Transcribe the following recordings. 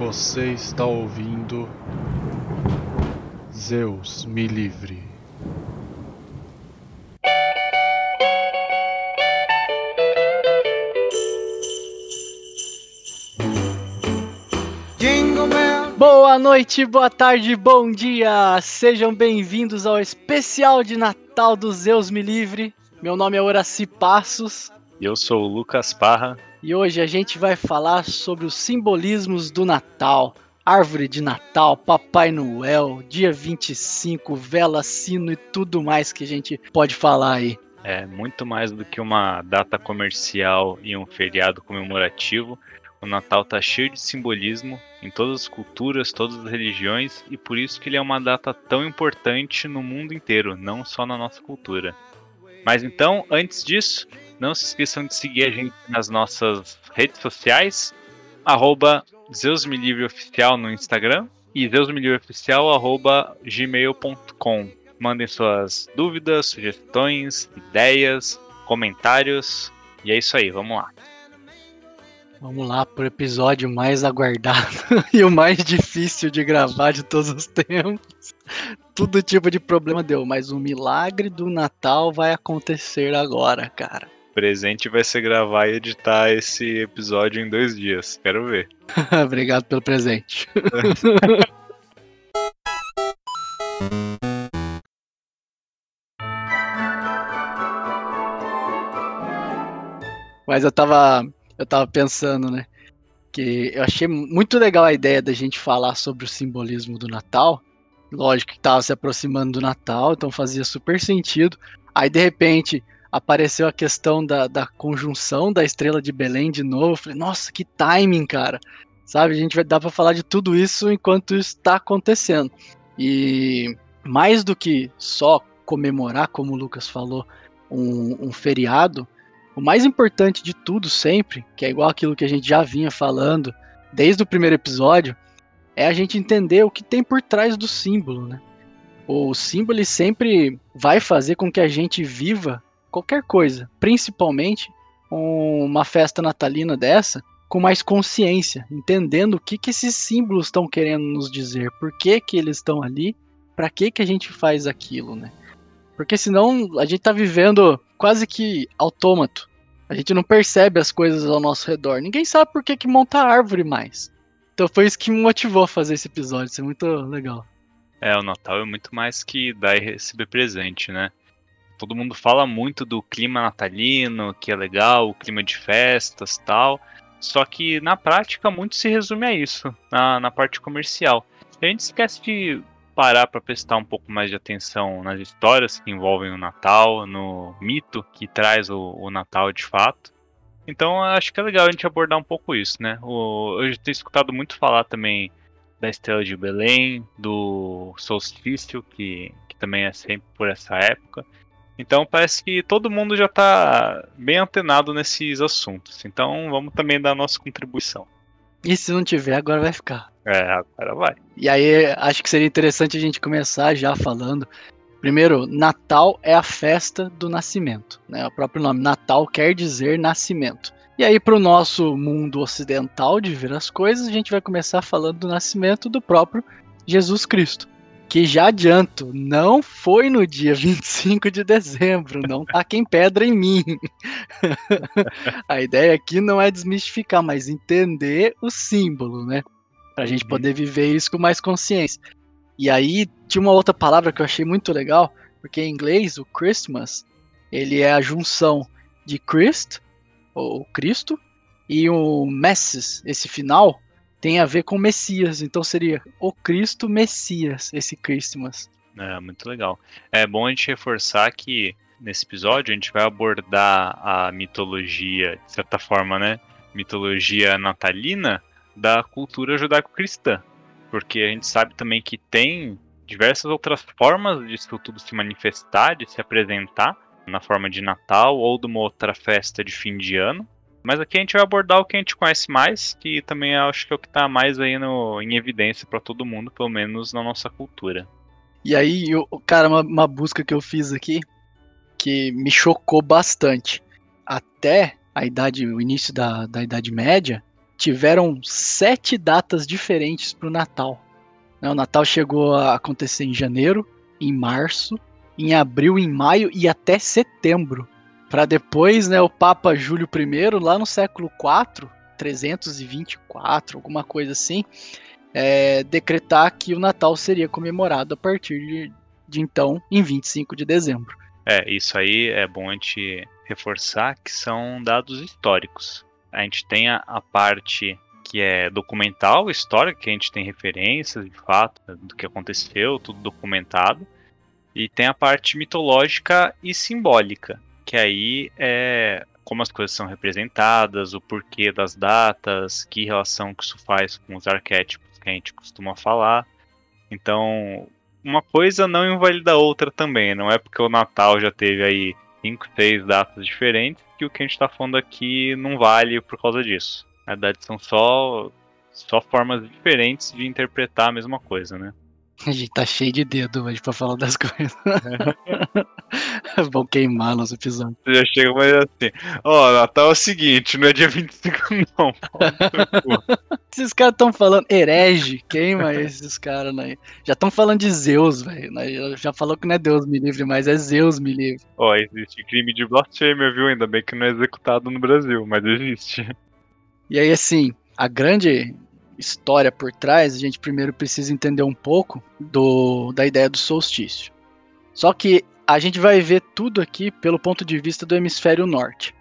Você está ouvindo Zeus me livre. Boa noite, boa tarde, bom dia! Sejam bem-vindos ao especial de Natal do Zeus Me Livre. Meu nome é Horaci Passos. E eu sou o Lucas Parra. E hoje a gente vai falar sobre os simbolismos do Natal. Árvore de Natal, Papai Noel, dia 25, vela, sino e tudo mais que a gente pode falar aí. É muito mais do que uma data comercial e um feriado comemorativo. O Natal tá cheio de simbolismo em todas as culturas, todas as religiões e por isso que ele é uma data tão importante no mundo inteiro, não só na nossa cultura. Mas então, antes disso, não se esqueçam de seguir a gente nas nossas redes sociais, arroba Oficial no Instagram e zeusmelivreoficial arroba gmail.com. Mandem suas dúvidas, sugestões, ideias, comentários. E é isso aí, vamos lá. Vamos lá pro episódio mais aguardado e o mais difícil de gravar de todos os tempos. Todo tipo de problema deu, mas o milagre do Natal vai acontecer agora, cara. O presente vai ser gravar e editar esse episódio em dois dias. Quero ver. Obrigado pelo presente. Mas eu tava eu tava pensando, né? Que eu achei muito legal a ideia da gente falar sobre o simbolismo do Natal. Lógico que tava se aproximando do Natal, então fazia super sentido. Aí de repente apareceu a questão da, da conjunção da estrela de Belém de novo. Eu falei, nossa, que timing, cara. Sabe, a gente vai dar para falar de tudo isso enquanto está acontecendo. E mais do que só comemorar, como o Lucas falou, um, um feriado, o mais importante de tudo sempre, que é igual aquilo que a gente já vinha falando desde o primeiro episódio, é a gente entender o que tem por trás do símbolo, né? O símbolo sempre vai fazer com que a gente viva qualquer coisa, principalmente uma festa natalina dessa, com mais consciência, entendendo o que, que esses símbolos estão querendo nos dizer, por que, que eles estão ali, para que, que a gente faz aquilo, né? Porque senão a gente tá vivendo quase que autômato. A gente não percebe as coisas ao nosso redor. Ninguém sabe por que, que monta árvore mais. Então foi isso que me motivou a fazer esse episódio. Isso é muito legal. É, o Natal é muito mais que dar e receber presente, né? Todo mundo fala muito do clima natalino, que é legal, o clima de festas tal. Só que na prática muito se resume a isso, na, na parte comercial. A gente esquece de parar para prestar um pouco mais de atenção nas histórias que envolvem o Natal, no mito que traz o, o Natal de fato. Então acho que é legal a gente abordar um pouco isso, né? O, eu tenho escutado muito falar também da Estrela de Belém, do solstício, que, que também é sempre por essa época. Então parece que todo mundo já está bem antenado nesses assuntos. Então vamos também dar a nossa contribuição. E se não tiver, agora vai ficar. É, agora vai. E aí, acho que seria interessante a gente começar já falando. Primeiro, Natal é a festa do nascimento. Né? O próprio nome Natal quer dizer nascimento. E aí, para o nosso mundo ocidental de ver as coisas, a gente vai começar falando do nascimento do próprio Jesus Cristo que já adianto, não foi no dia 25 de dezembro, não taquem pedra em mim. a ideia aqui não é desmistificar, mas entender o símbolo, né? Pra gente uhum. poder viver isso com mais consciência. E aí, tinha uma outra palavra que eu achei muito legal, porque em inglês, o Christmas, ele é a junção de Christ, ou Cristo, e o Messes, esse final, tem a ver com Messias, então seria o Cristo Messias, esse Christmas. É, muito legal. É bom a gente reforçar que nesse episódio a gente vai abordar a mitologia, de certa forma, né? Mitologia natalina da cultura judaico-cristã. Porque a gente sabe também que tem diversas outras formas disso tudo se manifestar, de se apresentar, na forma de Natal ou de uma outra festa de fim de ano. Mas aqui a gente vai abordar o que a gente conhece mais, que também acho que é o que está mais aí no, em evidência para todo mundo, pelo menos na nossa cultura. E aí, eu, cara, uma, uma busca que eu fiz aqui que me chocou bastante. Até a idade, o início da, da Idade Média, tiveram sete datas diferentes para o Natal. Né, o Natal chegou a acontecer em janeiro, em março, em abril, em maio e até setembro. Para depois, né, o Papa Júlio I, lá no século IV, 324, alguma coisa assim, é, decretar que o Natal seria comemorado a partir de, de então, em 25 de dezembro. É, isso aí é bom a gente reforçar que são dados históricos. A gente tem a, a parte que é documental, histórica, que a gente tem referências de fato do que aconteceu, tudo documentado. E tem a parte mitológica e simbólica, que aí é como as coisas são representadas, o porquê das datas, que relação que isso faz com os arquétipos que a gente costuma falar. Então, uma coisa não invalida a outra também. Não é porque o Natal já teve aí cinco, seis datas diferentes que o que a gente está falando aqui não vale por causa disso. Na verdade, são só, só formas diferentes de interpretar a mesma coisa, né? A gente tá cheio de dedo hoje pra falar das coisas. Vão queimar nosso episódio. Já chega mais assim. Ó, oh, Natal é o seguinte, não é dia 25, não. esses caras estão falando herege, queima esses caras, né? Já estão falando de Zeus, velho. Né? Já falou que não é Deus me livre, mas é Zeus me livre. Ó, oh, existe crime de blasfêmia, viu? Ainda bem que não é executado no Brasil, mas existe. E aí, assim, a grande história por trás, a gente primeiro precisa entender um pouco do, da ideia do solstício. Só que a gente vai ver tudo aqui pelo ponto de vista do hemisfério norte.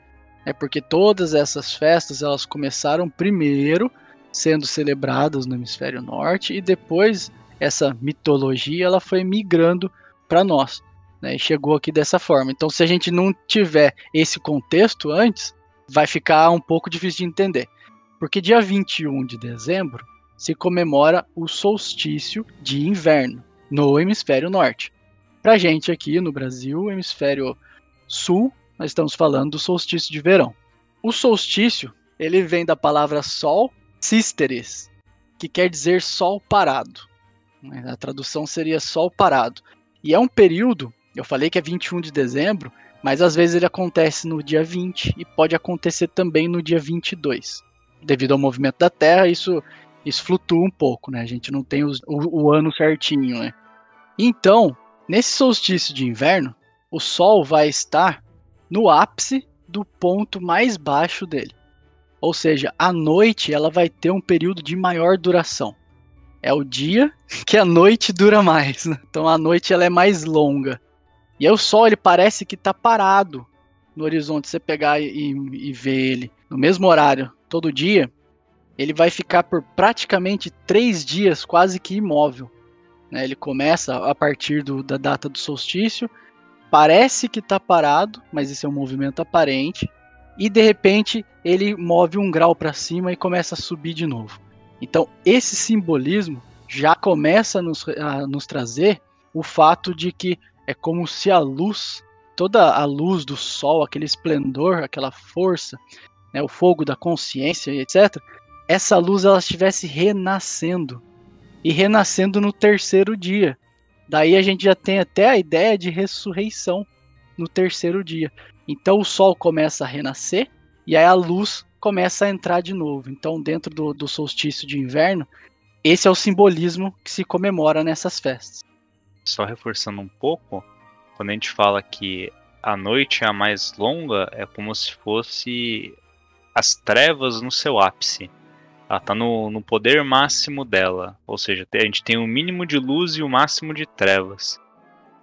É porque todas essas festas elas começaram primeiro sendo celebradas no hemisfério norte e depois essa mitologia ela foi migrando para nós. Né, e chegou aqui dessa forma. Então, se a gente não tiver esse contexto antes, vai ficar um pouco difícil de entender. Porque dia 21 de dezembro se comemora o solstício de inverno no hemisfério norte. Pra gente aqui no Brasil, hemisfério sul, nós estamos falando do solstício de verão. O solstício, ele vem da palavra sol, cisteres, que quer dizer sol parado. A tradução seria sol parado. E é um período, eu falei que é 21 de dezembro, mas às vezes ele acontece no dia 20 e pode acontecer também no dia 22 devido ao movimento da Terra, isso, isso flutua um pouco, né? A gente não tem os, o, o ano certinho, né? Então, nesse solstício de inverno, o Sol vai estar no ápice do ponto mais baixo dele. Ou seja, a noite ela vai ter um período de maior duração. É o dia que a noite dura mais. Né? Então a noite ela é mais longa. E aí o Sol ele parece que está parado no horizonte. Você pegar e, e ver ele no mesmo horário todo dia, ele vai ficar por praticamente três dias quase que imóvel. Né? Ele começa a partir do, da data do solstício, parece que está parado, mas isso é um movimento aparente, e de repente ele move um grau para cima e começa a subir de novo. Então esse simbolismo já começa a nos, a nos trazer o fato de que é como se a luz, toda a luz do sol, aquele esplendor, aquela força, né, o fogo da consciência etc., essa luz ela estivesse renascendo e renascendo no terceiro dia. Daí a gente já tem até a ideia de ressurreição no terceiro dia. Então o sol começa a renascer e aí a luz começa a entrar de novo. Então, dentro do, do solstício de inverno, esse é o simbolismo que se comemora nessas festas. Só reforçando um pouco, quando a gente fala que a noite é a mais longa, é como se fosse as trevas no seu ápice. Ela está no, no poder máximo dela. Ou seja, a gente tem o mínimo de luz e o máximo de trevas.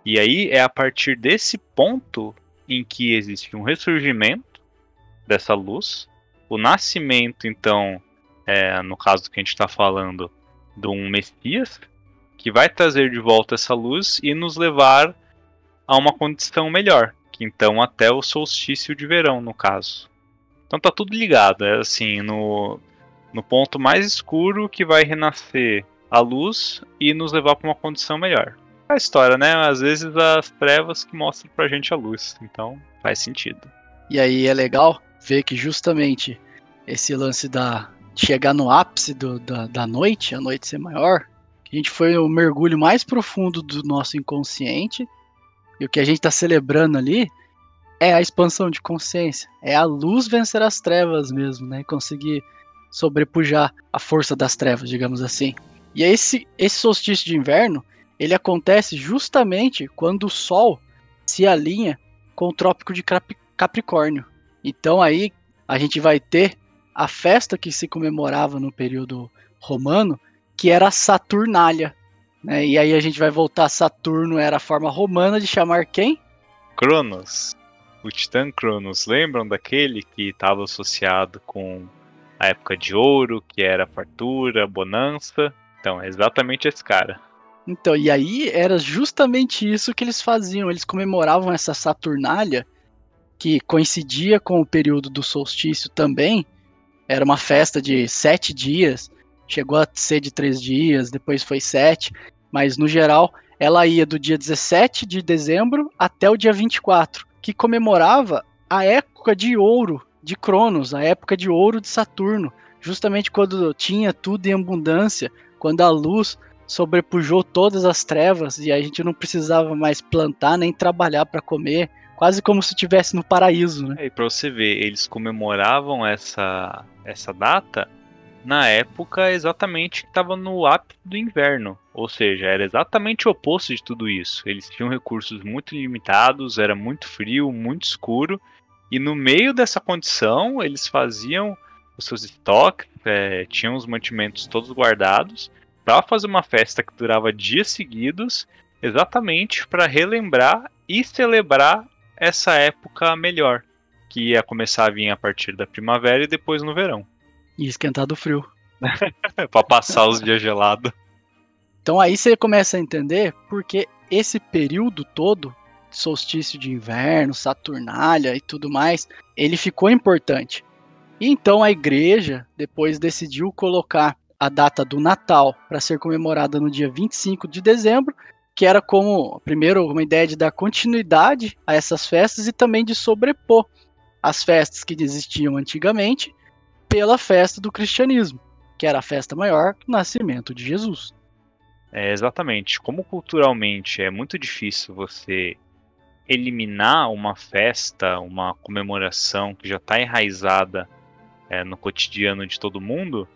E aí é a partir desse ponto em que existe um ressurgimento dessa luz, o nascimento, então, é, no caso que a gente está falando, de um Messias, que vai trazer de volta essa luz e nos levar a uma condição melhor, que então até o solstício de verão, no caso. Então tá tudo ligado, é assim, no, no ponto mais escuro que vai renascer a luz e nos levar para uma condição melhor. A história, né? Às vezes as trevas que mostram pra gente a luz, então faz sentido. E aí é legal ver que justamente esse lance da chegar no ápice do, da, da noite, a noite ser maior, que a gente foi o mergulho mais profundo do nosso inconsciente, e o que a gente está celebrando ali é a expansão de consciência. É a luz vencer as trevas mesmo, né? Conseguir sobrepujar a força das trevas, digamos assim. E esse, esse solstício de inverno, ele acontece justamente quando o Sol se alinha com o Trópico de Capricórnio. Então aí a gente vai ter a festa que se comemorava no período romano, que era a Saturnália. Né? E aí a gente vai voltar Saturno, era a forma romana de chamar quem? Cronos. O Titã Cronos. Lembram daquele que estava associado com a época de ouro, que era fartura, bonança? Então, é exatamente esse cara. Então, e aí era justamente isso que eles faziam. Eles comemoravam essa Saturnália, que coincidia com o período do solstício também. Era uma festa de sete dias, chegou a ser de três dias, depois foi sete, mas no geral ela ia do dia 17 de dezembro até o dia 24, que comemorava a época de ouro de Cronos, a época de ouro de Saturno, justamente quando tinha tudo em abundância, quando a luz sobrepujou todas as trevas e a gente não precisava mais plantar nem trabalhar para comer, quase como se estivesse no paraíso, né? É, e para você ver, eles comemoravam essa essa data na época exatamente que estava no ápice do inverno, ou seja, era exatamente o oposto de tudo isso. Eles tinham recursos muito limitados, era muito frio, muito escuro, e no meio dessa condição eles faziam os seus estoques, é, tinham os mantimentos todos guardados para fazer uma festa que durava dias seguidos, exatamente para relembrar e celebrar essa época melhor, que ia começar a vir a partir da primavera e depois no verão. E esquentar do frio. para passar os dias gelados. Então aí você começa a entender porque esse período todo, solstício de inverno, Saturnália e tudo mais, ele ficou importante. E então a igreja depois decidiu colocar a data do Natal para ser comemorada no dia 25 de dezembro, que era como, primeiro, uma ideia de dar continuidade a essas festas e também de sobrepor as festas que existiam antigamente pela festa do cristianismo, que era a festa maior, o nascimento de Jesus. É, exatamente. Como culturalmente é muito difícil você eliminar uma festa, uma comemoração que já está enraizada é, no cotidiano de todo mundo,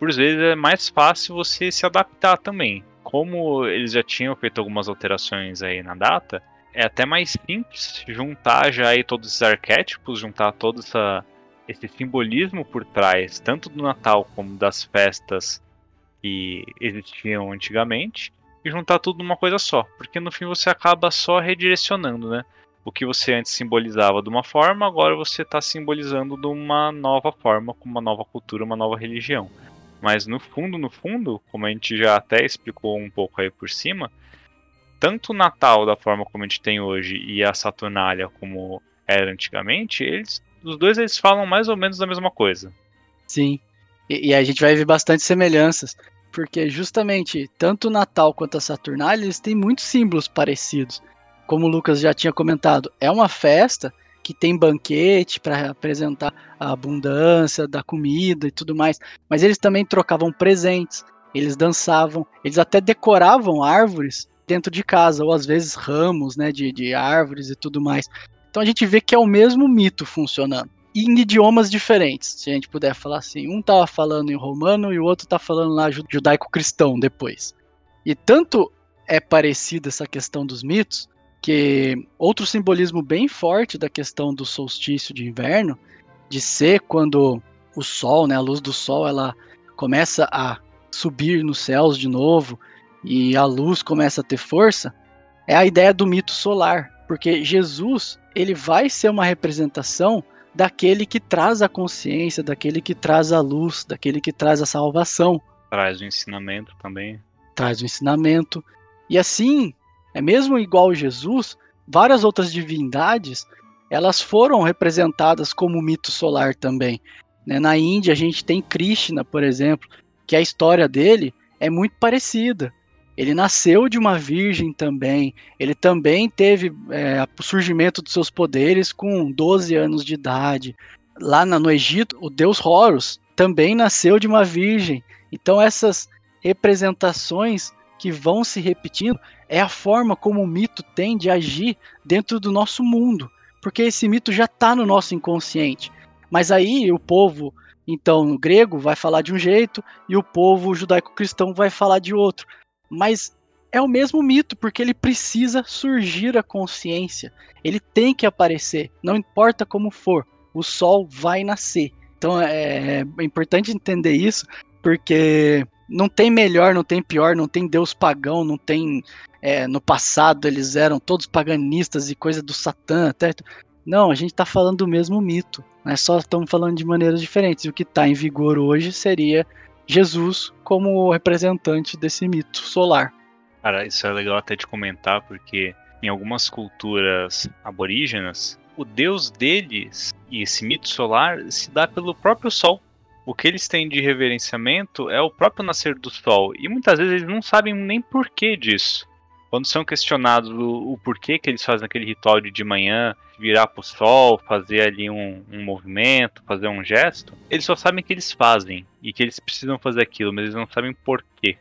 por vezes é mais fácil você se adaptar também. Como eles já tinham feito algumas alterações aí na data, é até mais simples juntar já aí todos esses arquétipos, juntar todo essa, esse simbolismo por trás, tanto do Natal como das festas que existiam antigamente, e juntar tudo numa coisa só. Porque no fim você acaba só redirecionando, né? O que você antes simbolizava de uma forma, agora você está simbolizando de uma nova forma, com uma nova cultura, uma nova religião. Mas no fundo, no fundo, como a gente já até explicou um pouco aí por cima, tanto o Natal da forma como a gente tem hoje e a Saturnália como era antigamente, eles, os dois eles falam mais ou menos da mesma coisa. Sim. E, e a gente vai ver bastante semelhanças, porque justamente tanto o Natal quanto a Saturnália eles têm muitos símbolos parecidos. Como o Lucas já tinha comentado, é uma festa que tem banquete para apresentar a abundância da comida e tudo mais, mas eles também trocavam presentes, eles dançavam, eles até decoravam árvores dentro de casa, ou às vezes ramos né, de, de árvores e tudo mais. Então a gente vê que é o mesmo mito funcionando. Em idiomas diferentes, se a gente puder falar assim. Um estava falando em romano e o outro está falando lá judaico-cristão depois. E tanto é parecida essa questão dos mitos, que outro simbolismo bem forte da questão do solstício de inverno, de ser quando o sol, né, a luz do sol, ela começa a subir nos céus de novo e a luz começa a ter força, é a ideia do mito solar, porque Jesus, ele vai ser uma representação daquele que traz a consciência, daquele que traz a luz, daquele que traz a salvação. Traz o ensinamento também. Traz o ensinamento. E assim, é mesmo igual Jesus, várias outras divindades, elas foram representadas como mito solar também. Né? Na Índia a gente tem Krishna, por exemplo, que a história dele é muito parecida. Ele nasceu de uma virgem também. Ele também teve é, o surgimento dos seus poderes com 12 anos de idade. Lá no Egito, o deus Horus também nasceu de uma virgem. Então essas representações que vão se repetindo, é a forma como o mito tem de agir dentro do nosso mundo, porque esse mito já está no nosso inconsciente. Mas aí o povo Então, o grego vai falar de um jeito e o povo judaico-cristão vai falar de outro. Mas é o mesmo mito, porque ele precisa surgir a consciência. Ele tem que aparecer, não importa como for. O sol vai nascer. Então é, é importante entender isso, porque não tem melhor, não tem pior, não tem Deus pagão, não tem. É, no passado eles eram todos paganistas e coisa do Satã, até. Não, a gente está falando do mesmo mito, né? só estamos falando de maneiras diferentes. E o que está em vigor hoje seria Jesus como representante desse mito solar. Cara, isso é legal até de comentar, porque em algumas culturas aborígenas, o deus deles e esse mito solar se dá pelo próprio sol. O que eles têm de reverenciamento é o próprio nascer do sol, e muitas vezes eles não sabem nem porquê disso. Quando são questionados o, o porquê que eles fazem aquele ritual de de manhã, virar para o sol, fazer ali um, um movimento, fazer um gesto, eles só sabem que eles fazem e que eles precisam fazer aquilo, mas eles não sabem porquê.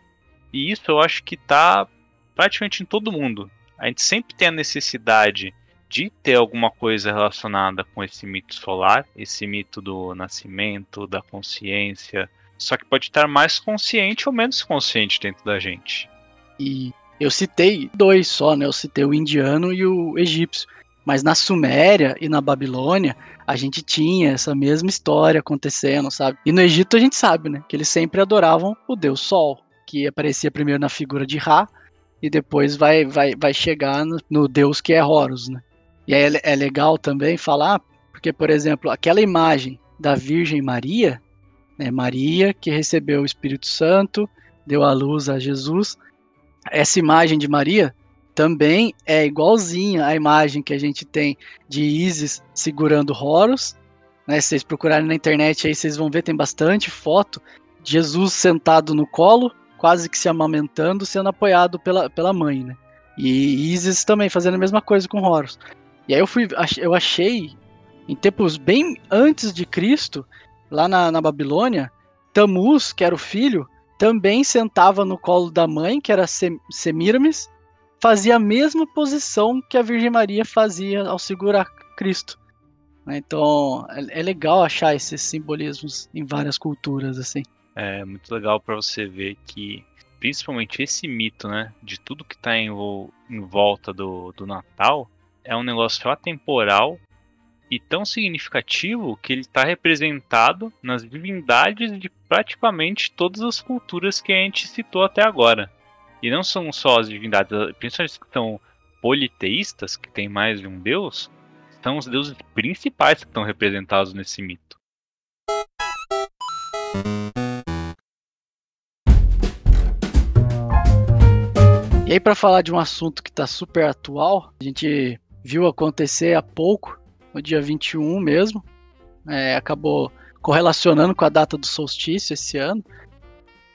E isso eu acho que está praticamente em todo mundo. A gente sempre tem a necessidade de ter alguma coisa relacionada com esse mito solar, esse mito do nascimento, da consciência. Só que pode estar mais consciente ou menos consciente dentro da gente. E eu citei dois só, né? Eu citei o indiano e o egípcio. Mas na Suméria e na Babilônia, a gente tinha essa mesma história acontecendo, sabe? E no Egito a gente sabe, né? Que eles sempre adoravam o deus Sol, que aparecia primeiro na figura de Ra e depois vai, vai, vai chegar no, no deus que é Horus, né? E aí é, é legal também falar, porque, por exemplo, aquela imagem da Virgem Maria, né, Maria que recebeu o Espírito Santo, deu a luz a Jesus, essa imagem de Maria também é igualzinha à imagem que a gente tem de Isis segurando Horus. Né? Se vocês procurarem na internet aí, vocês vão ver, tem bastante foto. Jesus sentado no colo, quase que se amamentando, sendo apoiado pela, pela mãe, né? E Isis também fazendo a mesma coisa com Horus. E aí eu fui, eu achei em tempos bem antes de Cristo, lá na, na Babilônia, Tamuz, que era o filho, também sentava no colo da mãe, que era Semiramis, fazia a mesma posição que a Virgem Maria fazia ao segurar Cristo. Né? Então é, é legal achar esses simbolismos em várias culturas assim. É muito legal para você ver que principalmente esse mito, né, de tudo que está em, em, volta do, do Natal é um negócio atemporal e tão significativo que ele está representado nas divindades de praticamente todas as culturas que a gente citou até agora. E não são só as divindades, principalmente que são politeístas, que tem mais de um deus, são os deuses principais que estão representados nesse mito. E aí, para falar de um assunto que está super atual, a gente viu acontecer há pouco, no dia 21 mesmo, é, acabou correlacionando com a data do solstício esse ano,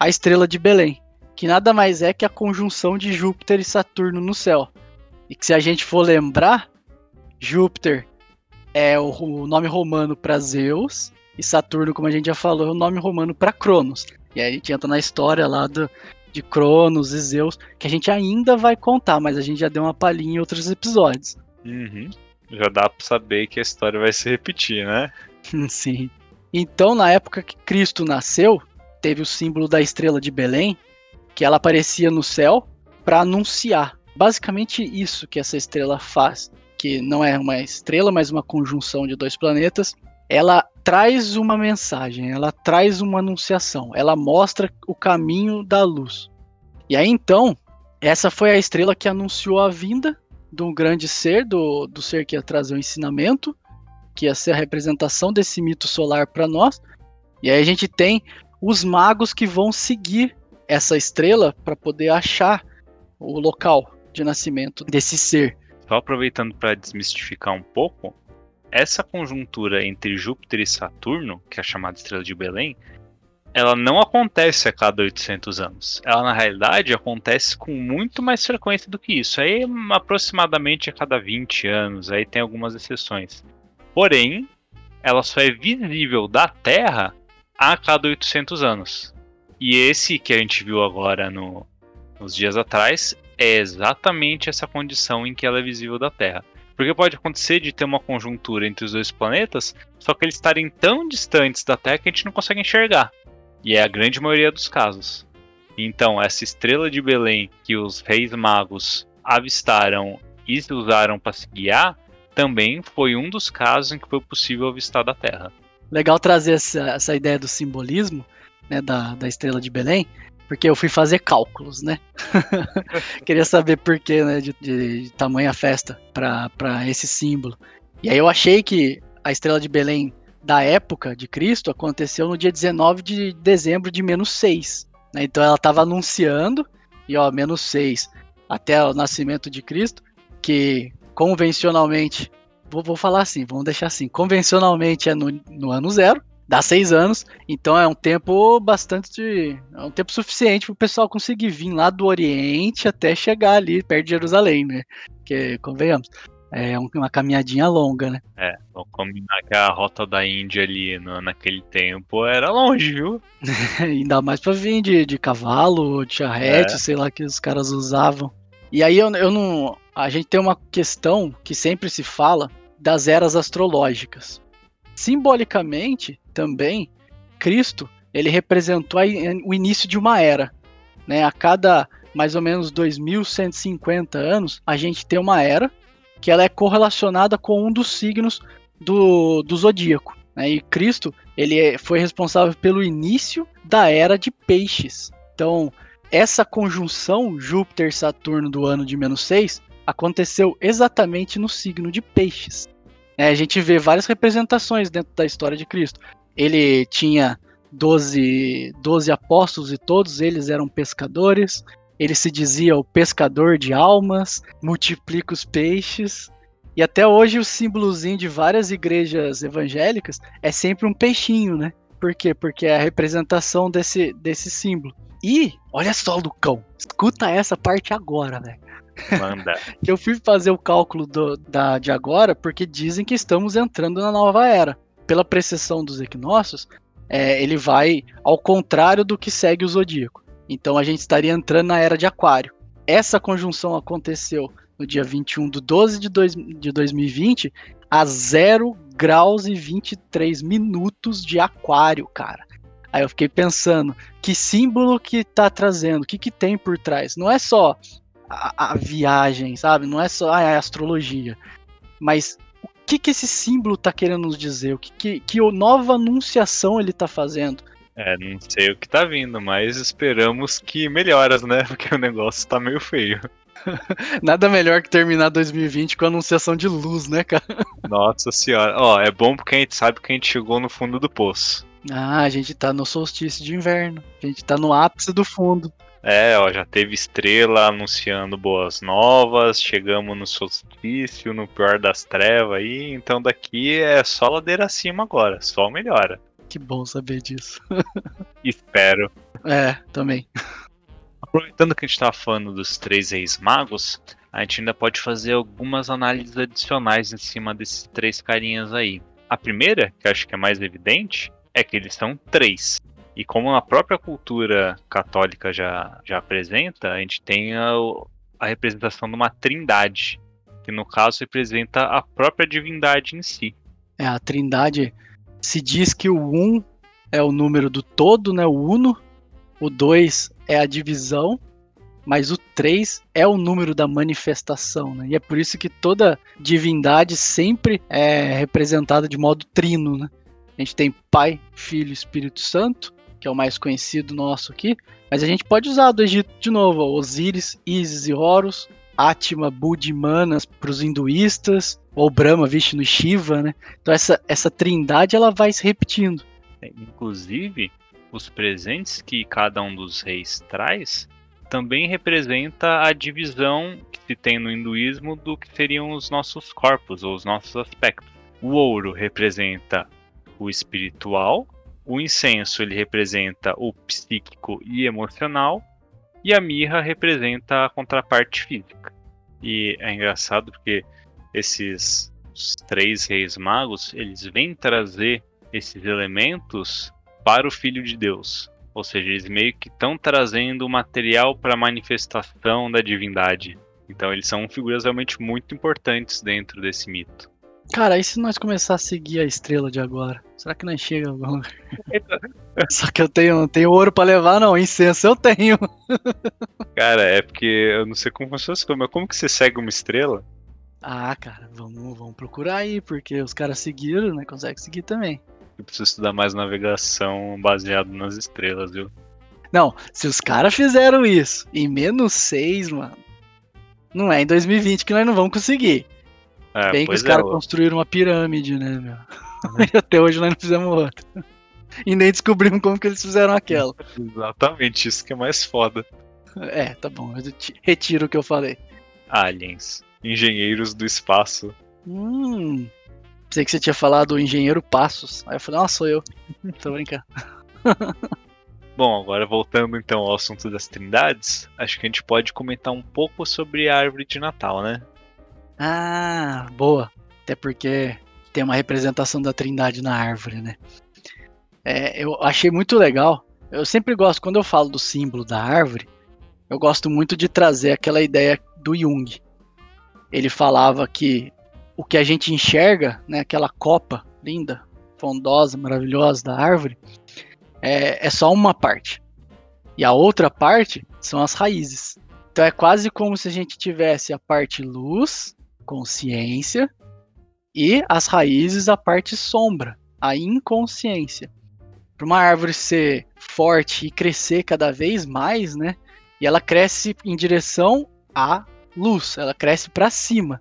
a estrela de Belém, que nada mais é que a conjunção de Júpiter e Saturno no céu. E que se a gente for lembrar, Júpiter é o, nome romano para Zeus e Saturno, como a gente já falou, é o nome romano para Cronos. E aí a gente entra na história lá do, de Cronos e Zeus, que a gente ainda vai contar, mas a gente já deu uma palhinha em outros episódios. Uhum. Já dá para saber que a história vai se repetir, né? Sim. Então, na época que Cristo nasceu, teve o símbolo da estrela de Belém, que ela aparecia no céu para anunciar. Basicamente isso que essa estrela faz, que não é uma estrela, mas uma conjunção de dois planetas. Ela traz uma mensagem, ela traz uma anunciação, ela mostra o caminho da luz. E aí então, essa foi a estrela que anunciou a vinda de um grande ser, do, do ser que ia trazer o ensinamento, que ia ser a representação desse mito solar para nós. E aí a gente tem os magos que vão seguir essa estrela para poder achar o local de nascimento desse ser. Só aproveitando para desmistificar um pouco, essa conjuntura entre Júpiter e Saturno, que é a chamada estrela de Belém, ela não acontece a cada 800 anos. Ela, na realidade, acontece com muito mais frequência do que isso. Aí, aproximadamente a cada 20 anos, aí tem algumas exceções. Porém, ela só é visível da Terra a cada 800 anos. E esse que a gente viu agora no, nos dias atrás é exatamente essa condição em que ela é visível da Terra. Porque pode acontecer de ter uma conjuntura entre os dois planetas, só que eles estarem tão distantes da Terra que a gente não consegue enxergar. E é a grande maioria dos casos. Então, essa estrela de Belém que os reis magos avistaram e usaram para se guiar, também foi um dos casos em que foi possível avistar da Terra. Legal trazer essa, essa ideia do simbolismo né, da, da estrela de Belém, porque eu fui fazer cálculos, né? Queria saber por que, né, de, de tamanha festa para esse símbolo. E aí eu achei que a estrela de Belém da época de Cristo aconteceu no dia 19 de dezembro de menos 6. Né? Então ela estava anunciando, e ó, menos 6 até o nascimento de Cristo, que convencionalmente, vou, vou falar assim, vamos deixar assim, convencionalmente é no, no ano zero, dá seis anos, então é um tempo bastante. É um tempo suficiente para o pessoal conseguir vir lá do Oriente até chegar ali perto de Jerusalém, né? Que, convenhamos, é uma caminhadinha longa, né? É, vamos combinar que a rota da Índia ali no, naquele tempo era longe, viu? Ainda mais para vir de, de cavalo, de charrete, é. sei lá, que os caras usavam. E aí eu, eu não. A gente tem uma questão que sempre se fala das eras astrológicas. Simbolicamente, também, Cristo ele representou o início de uma era. Né? A cada mais ou menos 2.150 anos, a gente tem uma era que ela é correlacionada com um dos signos do, do zodíaco. Né? E Cristo ele é, foi responsável pelo início da era de peixes. Então, essa conjunção Júpiter-Saturno do ano de menos 6 aconteceu exatamente no signo de peixes. É, a gente vê várias representações dentro da história de Cristo. Ele tinha 12, 12 apóstolos e todos eles eram pescadores. Ele se dizia o pescador de almas, multiplica os peixes. E até hoje o símbolozinho de várias igrejas evangélicas é sempre um peixinho, né? Por quê? Porque é a representação desse, desse símbolo. E, olha só, Lucão, escuta essa parte agora, velho. Manda. que eu fui fazer o cálculo do, da, de agora porque dizem que estamos entrando na nova era. Pela precessão dos equinócios, é, ele vai ao contrário do que segue o zodíaco. Então a gente estaria entrando na era de Aquário. Essa conjunção aconteceu no dia 21 de 12 de, dois, de 2020 a 0 graus e 23 minutos de Aquário, cara. Aí eu fiquei pensando, que símbolo que tá trazendo? O que, que tem por trás? Não é só a, a viagem, sabe? Não é só a astrologia. Mas o que, que esse símbolo tá querendo nos dizer? O que, que, que nova anunciação ele tá fazendo? É, não sei o que tá vindo, mas esperamos que melhoras, né? Porque o negócio tá meio feio. Nada melhor que terminar 2020 com a anunciação de luz, né, cara? Nossa senhora. Ó, é bom porque a gente sabe que a gente chegou no fundo do poço. Ah, a gente tá no solstício de inverno. A gente tá no ápice do fundo. É, ó, já teve estrela anunciando boas novas, chegamos no solstício, no pior das trevas aí, então daqui é só ladeira acima agora, só melhora. Que bom saber disso. Espero. É, também. Aproveitando que a gente tava falando dos três reis magos, a gente ainda pode fazer algumas análises adicionais em cima desses três carinhas aí. A primeira, que acho que é mais evidente, é que eles são três. E como a própria cultura católica já, já apresenta, a gente tem a, a representação de uma trindade, que no caso representa a própria divindade em si. É, a trindade se diz que o um é o número do todo, né, o uno, o dois é a divisão, mas o três é o número da manifestação, né? E é por isso que toda divindade sempre é representada de modo trino, né? A gente tem Pai, Filho e Espírito Santo, que é o mais conhecido nosso aqui, mas a gente pode usar do Egito de novo, Osíris, Isis e Horus, Atma, Bud e Manas para os hinduístas, ou Brahma, Vishnu Shiva, né? Então essa, essa trindade ela vai se repetindo. É, inclusive, os presentes que cada um dos reis traz também representa a divisão que se tem no hinduísmo do que seriam os nossos corpos ou os nossos aspectos. O ouro representa o espiritual, o incenso ele representa o psíquico e emocional e a mirra representa a contraparte física. E é engraçado porque esses três reis magos, eles vêm trazer esses elementos para o filho de Deus. Ou seja, eles meio que estão trazendo o material para a manifestação da divindade. Então eles são figuras realmente muito importantes dentro desse mito. Cara, e se nós começar a seguir a estrela de agora? Será que nós chega algum? Só que eu tenho, não tenho ouro pra levar, não. Incenso eu tenho. Cara, é porque eu não sei como funciona coisas, mas como que você segue uma estrela? Ah, cara, vamos, vamos procurar aí, porque os caras seguiram, né? Consegue seguir também. Eu preciso estudar mais navegação baseado nas estrelas, viu? Não, se os caras fizeram isso em menos 6, mano, não é em 2020 que nós não vamos conseguir. É, Bem que os caras é, construíram uma pirâmide, né, meu? e até hoje nós não fizemos outra. E nem descobrimos como que eles fizeram aquela. Exatamente, isso que é mais foda. É, tá bom, eu retiro o que eu falei. Aliens, engenheiros do espaço. Hum. Pensei que você tinha falado engenheiro Passos. Aí eu falei, nossa, sou eu. Tô brincando. Bom, agora voltando então ao assunto das trindades, acho que a gente pode comentar um pouco sobre a árvore de Natal, né? Ah, boa. Até porque tem uma representação da Trindade na árvore, né? É, eu achei muito legal. Eu sempre gosto, quando eu falo do símbolo da árvore, eu gosto muito de trazer aquela ideia do Jung. Ele falava que o que a gente enxerga, né, aquela copa linda, frondosa, maravilhosa da árvore, é, é só uma parte. E a outra parte são as raízes. Então é quase como se a gente tivesse a parte luz, consciência, e as raízes a parte sombra, a inconsciência. Para uma árvore ser forte e crescer cada vez mais, né? E ela cresce em direção à luz, ela cresce para cima.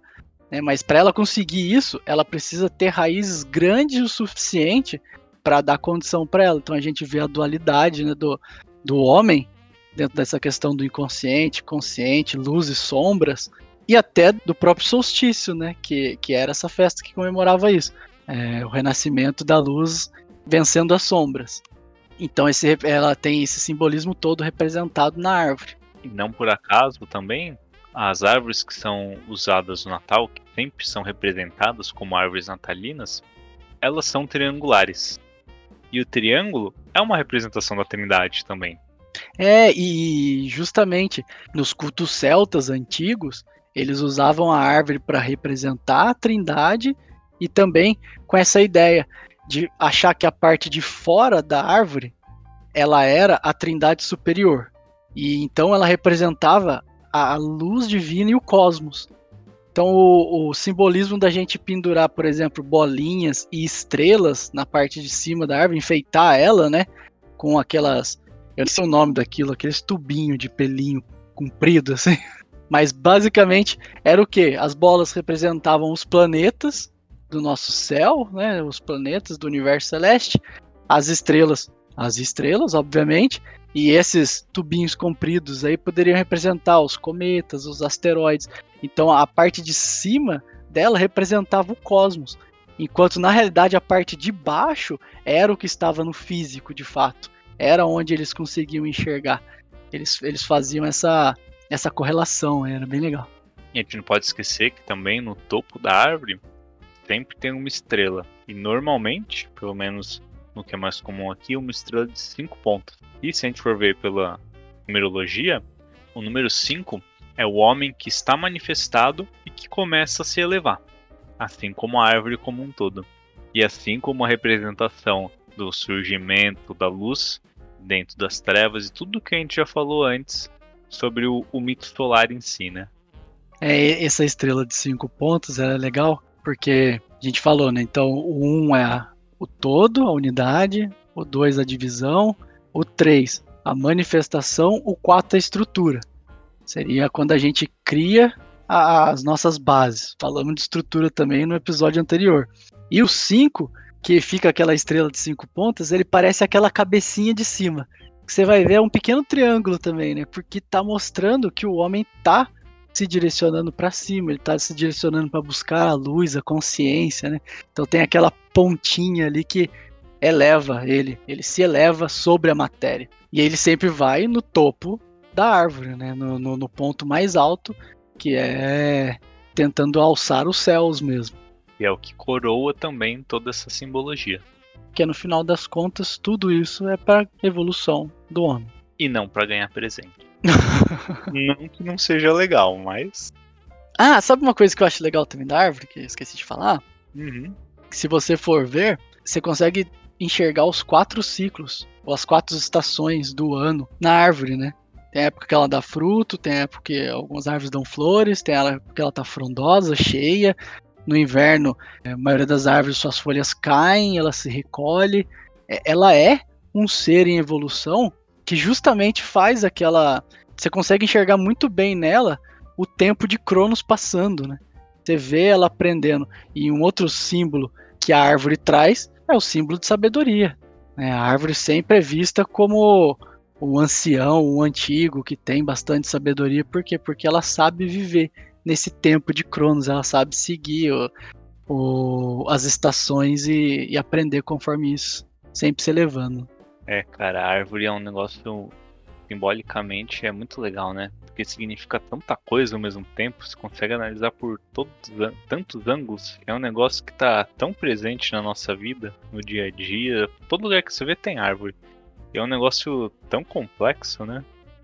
Né? Mas para ela conseguir isso, ela precisa ter raízes grandes o suficiente para dar condição para ela. Então a gente vê a dualidade né, do, do homem dentro dessa questão do inconsciente, consciente, luz e sombras, e até do próprio solstício, né? Que, que era essa festa que comemorava isso. É, o renascimento da luz vencendo as sombras. Então esse, ela tem esse simbolismo todo representado na árvore. E não por acaso também, as árvores que são usadas no Natal, que sempre são representadas como árvores natalinas, elas são triangulares. E o triângulo é uma representação da Trindade também. É, e justamente nos cultos celtas antigos, eles usavam a árvore para representar a trindade e também com essa ideia de achar que a parte de fora da árvore ela era a trindade superior. E então ela representava a luz divina e o cosmos. Então o, o simbolismo da gente pendurar, por exemplo, bolinhas e estrelas na parte de cima da árvore, enfeitar ela, né, com aquelas eu não sei o nome daquilo, aqueles tubinho de pelinho comprido, assim. Mas basicamente era o que? As bolas representavam os planetas do nosso céu, né? Os planetas do universo celeste, as estrelas, as estrelas, obviamente, e esses tubinhos compridos aí poderiam representar os cometas, os asteroides. Então a parte de cima dela representava o cosmos, enquanto na realidade a parte de baixo era o que estava no físico, de fato era onde eles conseguiam enxergar. Eles, eles faziam essa, essa correlação, era bem legal. E a gente não pode esquecer que também no topo da árvore sempre tem uma estrela. E normalmente, pelo menos no que é mais comum aqui, uma estrela de 5 pontos. E se a gente for ver pela numerologia, o número 5 é o homem que está manifestado e que começa a se elevar, assim como a árvore como um todo. E assim como a representação do surgimento da luz dentro das trevas e tudo que a gente já falou antes sobre o, o mito solar em si, né? É, essa estrela de cinco pontos é legal porque a gente falou, né? Então o 1 um é o todo, a unidade, o 2 a divisão, o 3 a manifestação, o 4 a estrutura. Seria quando a gente cria a, as nossas bases. Falamos de estrutura também no episódio anterior. E o 5 que fica aquela estrela de cinco pontas, ele parece aquela cabecinha de cima. Você vai ver é um pequeno triângulo também, né? Porque tá mostrando que o homem tá se direcionando para cima, ele tá se direcionando para buscar a luz, a consciência, né? Então tem aquela pontinha ali que eleva ele, ele se eleva sobre a matéria. E ele sempre vai no topo da árvore, né? No, no, no ponto mais alto, que é tentando alçar os céus mesmo. E é o que coroa também toda essa simbologia. Que no final das contas tudo isso é para evolução do homem. E não para ganhar presente. não que não seja legal, mas. Ah, sabe uma coisa que eu acho legal também da árvore, que eu esqueci de falar? Uhum. Se você for ver, você consegue enxergar os quatro ciclos, ou as quatro estações do ano na árvore, né? Tem a época que ela dá fruto, tem a época que algumas árvores dão flores, tem a época que ela tá frondosa, cheia. No inverno, a maioria das árvores, suas folhas caem, ela se recolhe. É, ela é um ser em evolução que justamente faz aquela. Você consegue enxergar muito bem nela o tempo de Cronos passando, né? Você vê ela aprendendo. E um outro símbolo que a árvore traz é o símbolo de sabedoria. Né? A árvore sempre é vista como o ancião, o antigo, que tem bastante sabedoria. Por quê? Porque ela sabe viver nesse tempo de Cronos, ela sabe seguir o, o, as estações e, e, aprender conforme isso, sempre se elevando. É, cara, a árvore é um negócio simbolicamente é muito legal, né? Porque significa tanta coisa ao mesmo tempo, você consegue analisar por todos, tantos ângulos. É um negócio que tá tão presente na nossa vida, no dia a dia. Todo lugar que você vê tem árvore. E é um negócio tão complexo, né?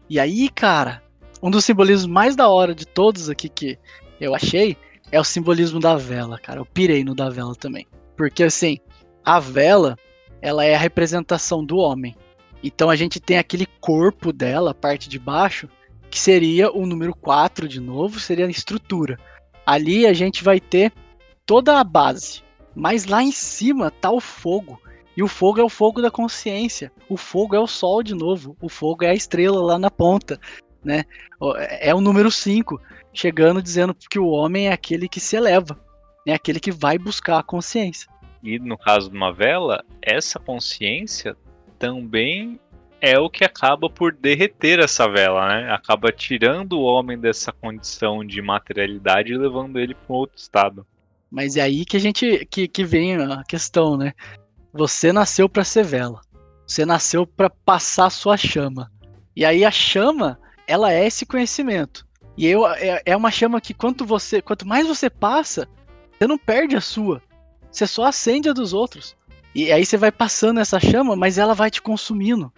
E aí, cara, um dos simbolismos mais da hora de todos aqui que eu achei é o simbolismo da vela, cara. Eu pirei no da vela também. Porque assim, a vela, ela é a representação do homem. Então a gente tem aquele corpo dela, a parte de baixo, que seria o número 4 de novo, seria a estrutura. Ali a gente vai ter toda a base. Mas lá em cima tá o fogo. E o fogo é o fogo da consciência. O fogo é o sol de novo. O fogo é a estrela lá na ponta. Né? É o número 5, chegando dizendo que o homem é aquele que se eleva, é aquele que vai buscar a consciência. E no caso de uma vela, essa consciência também é o que acaba por derreter essa vela, né? Acaba tirando o homem dessa condição de materialidade e levando ele para um outro estado. Mas é aí que a gente que, que vem a questão, né? Você nasceu para ser vela. Você nasceu para passar a sua chama. E aí a chama, ela é esse conhecimento. E eu, é, é uma chama que quanto você, quanto mais você passa, você não perde a sua. Você só acende a dos outros. E aí você vai passando essa chama, mas ela vai te consumindo.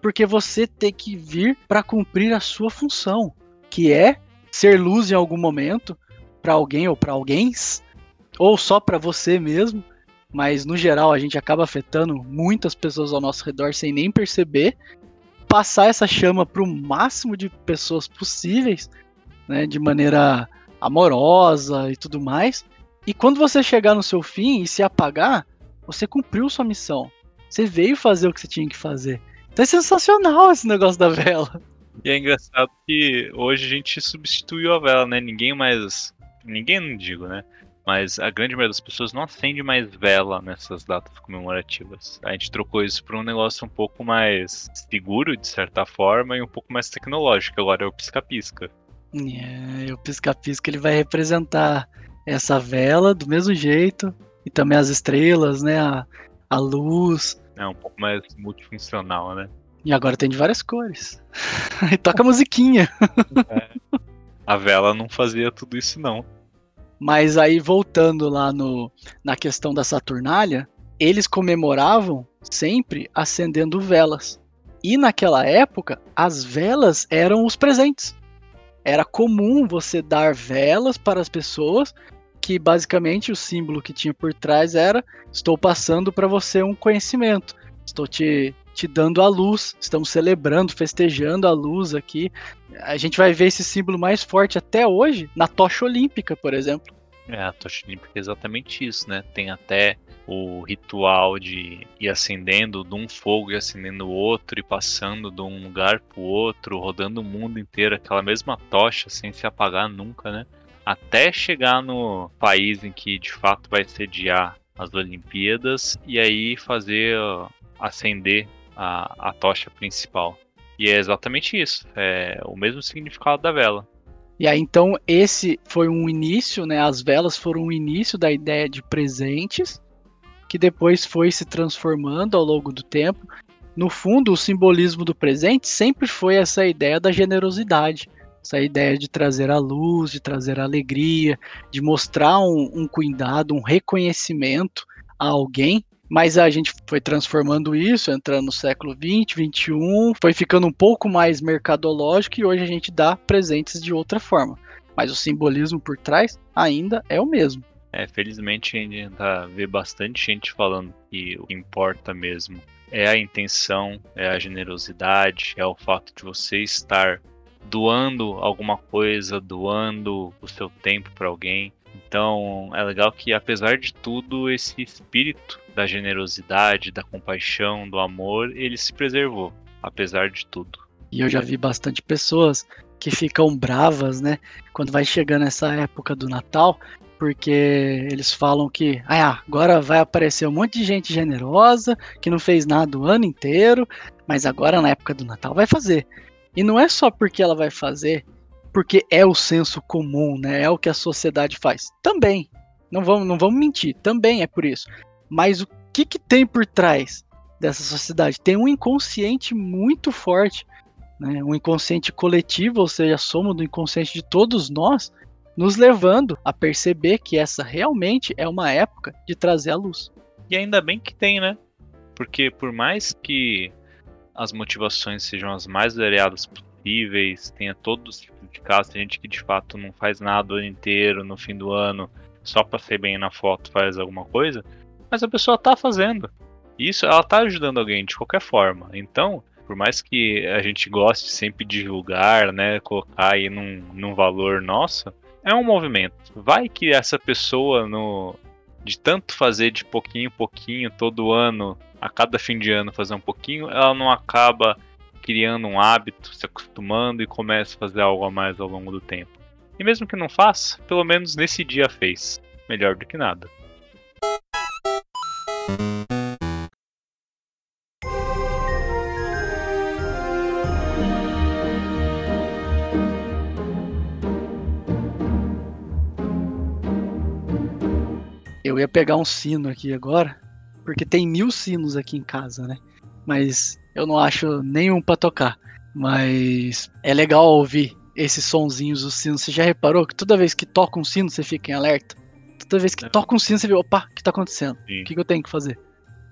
Porque você tem que vir para cumprir a sua função, que é ser luz em algum momento para alguém ou para alguém, ou só para você mesmo. Mas no geral a gente acaba afetando muitas pessoas ao nosso redor sem nem perceber. Passar essa chama para o máximo de pessoas possíveis, né, de maneira amorosa e tudo mais. E quando você chegar no seu fim e se apagar, você cumpriu sua missão. Você veio fazer o que você tinha que fazer. Então é sensacional esse negócio da vela. E é engraçado que hoje a gente substituiu a vela, né? Ninguém mais. Ninguém não digo, né? Mas a grande maioria das pessoas não acende mais vela nessas datas comemorativas. A gente trocou isso por um negócio um pouco mais seguro, de certa forma, e um pouco mais tecnológico. Agora é o pisca-pisca. É, o pisca-pisca ele vai representar essa vela do mesmo jeito, e também as estrelas, né? A, a luz. É um pouco mais multifuncional, né? E agora tem de várias cores. e toca musiquinha. É. A vela não fazia tudo isso, não. Mas aí, voltando lá no, na questão da Saturnália, eles comemoravam sempre acendendo velas. E naquela época, as velas eram os presentes. Era comum você dar velas para as pessoas que basicamente o símbolo que tinha por trás era: estou passando para você um conhecimento, estou te, te dando a luz, estamos celebrando, festejando a luz aqui. A gente vai ver esse símbolo mais forte até hoje na tocha olímpica, por exemplo. É, a tocha olímpica é exatamente isso, né? Tem até o ritual de ir acendendo de um fogo e acendendo outro, e passando de um lugar para o outro, rodando o mundo inteiro, aquela mesma tocha sem se apagar nunca, né? até chegar no país em que de fato vai sediar as Olimpíadas e aí fazer acender a, a tocha principal. E é exatamente isso, é o mesmo significado da vela. E aí então esse foi um início, né? As velas foram o início da ideia de presentes, que depois foi se transformando ao longo do tempo. No fundo, o simbolismo do presente sempre foi essa ideia da generosidade essa ideia de trazer a luz, de trazer a alegria, de mostrar um, um cuidado, um reconhecimento a alguém Mas a gente foi transformando isso, entrando no século 20, 21, foi ficando um pouco mais mercadológico e hoje a gente dá presentes de outra forma. Mas o simbolismo por trás ainda é o mesmo. É, felizmente a gente ainda vê bastante gente falando que o que importa mesmo é a intenção, é a generosidade, é o fato de você estar doando alguma coisa, doando o seu tempo para alguém. Então é legal que, apesar de tudo, esse espírito da generosidade, da compaixão, do amor, ele se preservou, apesar de tudo. E eu já vi bastante pessoas que ficam bravas, né, quando vai chegando essa época do Natal, porque eles falam que ah, agora vai aparecer um monte de gente generosa que não fez nada o ano inteiro, mas agora na época do Natal vai fazer. E não é só porque ela vai fazer, porque é o senso comum, né? É o que a sociedade faz. Também. Não vamos, não vamos mentir, também é por isso. Mas o que, que tem por trás dessa sociedade? Tem um inconsciente muito forte, né? um inconsciente coletivo, ou seja, a soma do inconsciente de todos nós, nos levando a perceber que essa realmente é uma época de trazer a luz. E ainda bem que tem, né? Porque por mais que as motivações sejam as mais variadas tenha todos os tipos de casos, tem gente que de fato não faz nada o ano inteiro, no fim do ano, só para ser bem na foto faz alguma coisa, mas a pessoa tá fazendo. Isso, ela tá ajudando alguém de qualquer forma. Então, por mais que a gente goste sempre de divulgar, né, colocar aí num, num valor nosso, é um movimento. Vai que essa pessoa no de tanto fazer de pouquinho em pouquinho todo ano, a cada fim de ano fazer um pouquinho, ela não acaba criando um hábito, se acostumando e começa a fazer algo a mais ao longo do tempo. E mesmo que não faça, pelo menos nesse dia fez. Melhor do que nada. Eu ia pegar um sino aqui agora, porque tem mil sinos aqui em casa, né? Mas eu não acho nenhum para tocar. Mas é legal ouvir esses sonzinhos dos sinos. Você já reparou que toda vez que toca um sino você fica em alerta? Toda vez que é. toca um sino você vê, opa, o que tá acontecendo? Sim. O que, que eu tenho que fazer?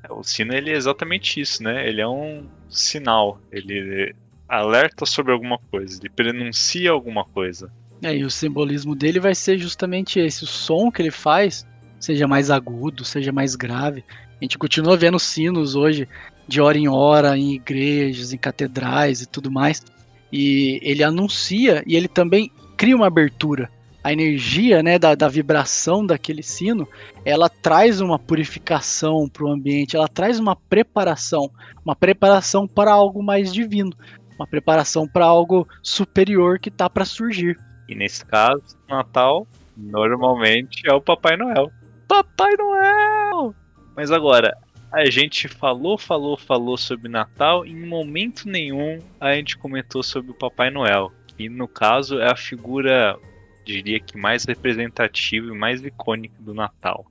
É, o sino ele é exatamente isso, né? Ele é um sinal. Ele alerta sobre alguma coisa, ele prenuncia alguma coisa. É, e o simbolismo dele vai ser justamente esse. O som que ele faz seja mais agudo, seja mais grave. A gente continua vendo sinos hoje de hora em hora em igrejas, em catedrais e tudo mais. E ele anuncia e ele também cria uma abertura. A energia né, da, da vibração daquele sino, ela traz uma purificação para o ambiente, ela traz uma preparação, uma preparação para algo mais divino, uma preparação para algo superior que está para surgir. E nesse caso, Natal normalmente é o Papai Noel. Papai Noel! Mas agora, a gente falou, falou, falou sobre Natal e em momento nenhum a gente comentou sobre o Papai Noel, que no caso é a figura, diria que mais representativa e mais icônica do Natal.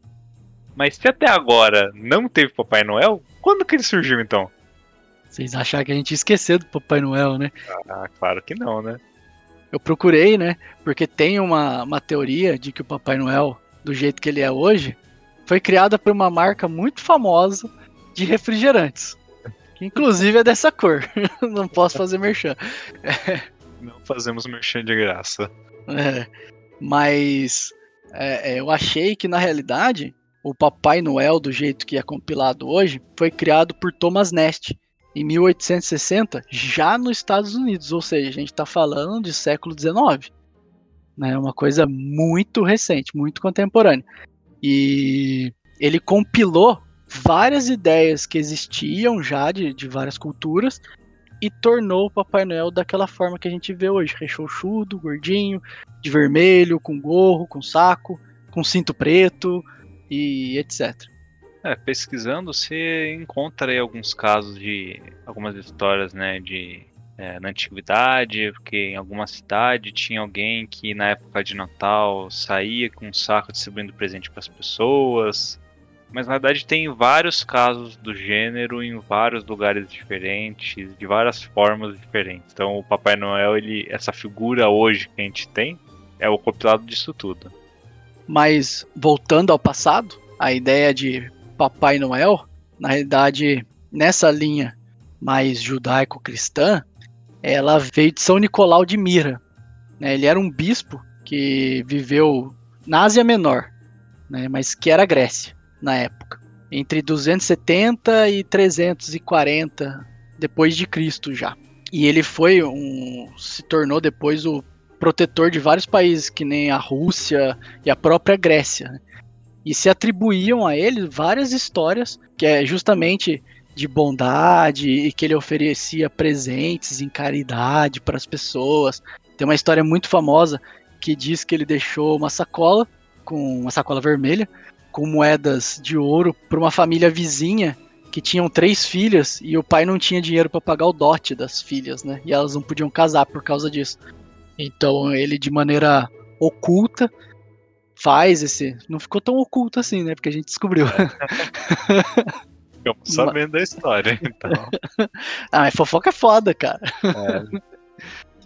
Mas se até agora não teve Papai Noel, quando que ele surgiu então? Vocês acharam que a gente ia esquecer do Papai Noel, né? Ah, claro que não, né? Eu procurei, né? Porque tem uma, uma teoria de que o Papai Noel do jeito que ele é hoje, foi criada por uma marca muito famosa de refrigerantes. Que inclusive é dessa cor. Não posso fazer merchan. Não fazemos merchan de graça. É, mas é, é, eu achei que na realidade o Papai Noel, do jeito que é compilado hoje, foi criado por Thomas Nast em 1860, já nos Estados Unidos. Ou seja, a gente está falando de século XIX né? Uma coisa muito recente, muito contemporânea. E ele compilou várias ideias que existiam já de, de várias culturas e tornou o Papai Noel daquela forma que a gente vê hoje, rechonchudo, gordinho, de vermelho, com gorro, com saco, com cinto preto e etc. É, pesquisando você encontra aí alguns casos de algumas histórias, né, de é, na antiguidade, porque em alguma cidade tinha alguém que na época de Natal saía com um saco distribuindo presente para as pessoas. Mas na verdade tem vários casos do gênero em vários lugares diferentes, de várias formas diferentes. Então o Papai Noel, ele, essa figura hoje que a gente tem, é o compilado disso tudo. Mas voltando ao passado, a ideia de Papai Noel Na realidade, nessa linha mais judaico-cristã, ela veio de São Nicolau de Mira. Né? Ele era um bispo que viveu na Ásia Menor, né? mas que era Grécia na época, entre 270 e 340 depois de Cristo já. E ele foi um se tornou depois o protetor de vários países que nem a Rússia e a própria Grécia. Né? E se atribuíam a ele várias histórias que é justamente de bondade e que ele oferecia presentes em caridade para as pessoas. Tem uma história muito famosa que diz que ele deixou uma sacola com uma sacola vermelha com moedas de ouro para uma família vizinha que tinham três filhas e o pai não tinha dinheiro para pagar o dote das filhas, né? E elas não podiam casar por causa disso. Então ele de maneira oculta faz esse, não ficou tão oculto assim, né? Porque a gente descobriu. Ficamos sabendo da história, então. ah, mas fofoca é foda, cara. É.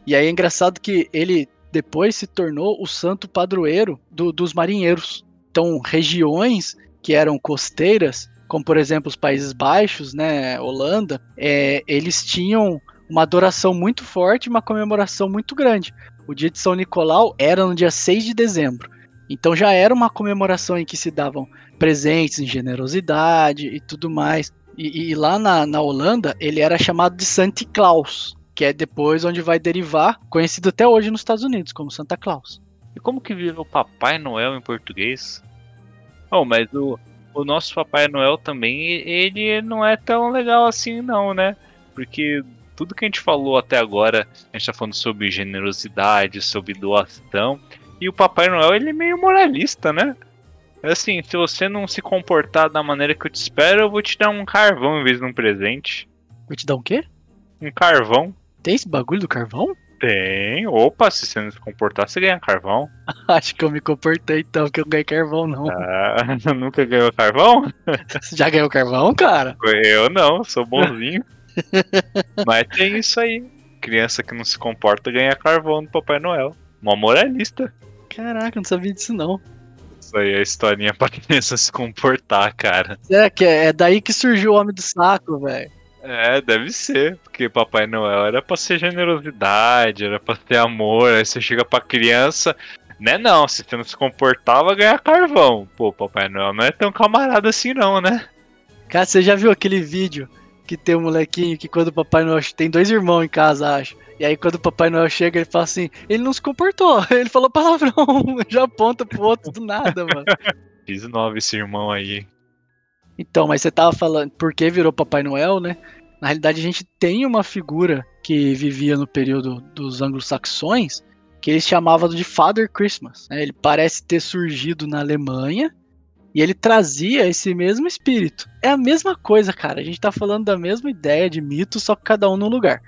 e aí é engraçado que ele depois se tornou o santo padroeiro do, dos marinheiros. Então, regiões que eram costeiras, como por exemplo os Países Baixos, né, Holanda, é, eles tinham uma adoração muito forte, uma comemoração muito grande. O dia de São Nicolau era no dia 6 de dezembro. Então já era uma comemoração em que se davam presentes em generosidade e tudo mais. E, e lá na, na Holanda ele era chamado de Santa Claus, que é depois onde vai derivar, conhecido até hoje nos Estados Unidos como Santa Claus. E como que virou Papai Noel em português? Oh, mas o, o nosso Papai Noel também, ele não é tão legal assim não, né? Porque tudo que a gente falou até agora, a gente tá falando sobre generosidade, sobre doação, e o Papai Noel, ele é meio moralista, né? Assim, se você não se comportar da maneira que eu te espero, eu vou te dar um carvão em vez de um presente. Vou te dar um quê? Um carvão. Tem esse bagulho do carvão? Tem. Opa, se você não se comportar, você ganha carvão. Acho que eu me comportei então, que eu ganhei carvão, não. Ah, nunca ganhou carvão? Você já ganhou carvão, cara? Eu não, sou bonzinho. Mas tem isso aí. Criança que não se comporta ganha carvão do Papai Noel. Uma moralista. Caraca, não sabia disso não. Isso aí a historinha pra criança se comportar, cara. É, que é, é daí que surgiu o Homem do Saco, velho. É, deve ser, porque Papai Noel era pra ser generosidade, era pra ter amor, aí você chega pra criança, né não, se você não se comportava, ganhar carvão. Pô, Papai Noel não é tão camarada assim não, né? Cara, você já viu aquele vídeo que tem um molequinho que quando o Papai Noel tem dois irmãos em casa, acho. E aí quando o Papai Noel chega, ele fala assim, ele não se comportou, ele falou palavrão, já aponta pro outro do nada, mano. Fiz nove esse irmão aí. Então, mas você tava falando por que virou Papai Noel, né? Na realidade, a gente tem uma figura que vivia no período dos anglo-saxões que eles chamavam de Father Christmas. Né? Ele parece ter surgido na Alemanha e ele trazia esse mesmo espírito. É a mesma coisa, cara. A gente tá falando da mesma ideia de mito, só que cada um num lugar.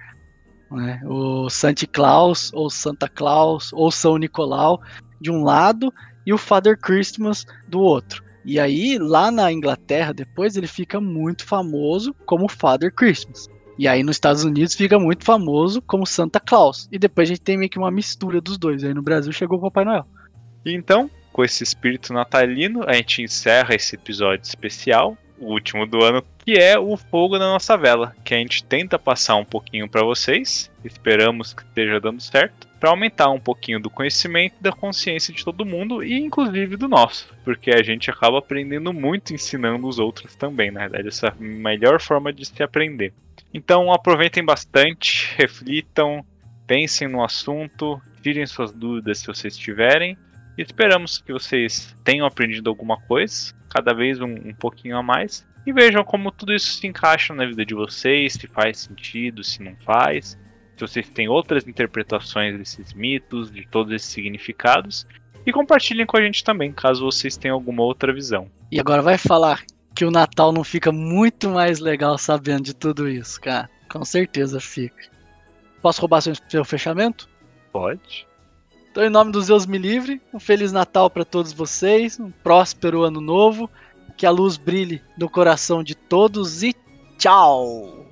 Né? O Santa Claus, ou Santa Claus, ou São Nicolau de um lado e o Father Christmas do outro. E aí, lá na Inglaterra, depois ele fica muito famoso como Father Christmas. E aí nos Estados Unidos fica muito famoso como Santa Claus. E depois a gente tem meio que uma mistura dos dois. Aí no Brasil chegou o Papai Noel. Então, com esse espírito natalino, a gente encerra esse episódio especial, o último do ano, que é o fogo na nossa vela, que a gente tenta passar um pouquinho para vocês. Esperamos que esteja dando certo para aumentar um pouquinho do conhecimento e da consciência de todo mundo e inclusive do nosso, porque a gente acaba aprendendo muito ensinando os outros também, na verdade, essa é a melhor forma de se aprender. Então aproveitem bastante, reflitam, pensem no assunto, tirem suas dúvidas se vocês tiverem. E esperamos que vocês tenham aprendido alguma coisa, cada vez um, um pouquinho a mais, e vejam como tudo isso se encaixa na vida de vocês, se faz sentido, se não faz se vocês têm outras interpretações desses mitos, de todos esses significados. E compartilhem com a gente também, caso vocês tenham alguma outra visão. E agora vai falar que o Natal não fica muito mais legal sabendo de tudo isso, cara. Com certeza fica. Posso roubar seu, seu fechamento? Pode. Então, em nome dos Deus me livre, um feliz Natal para todos vocês, um próspero ano novo, que a luz brilhe no coração de todos e tchau!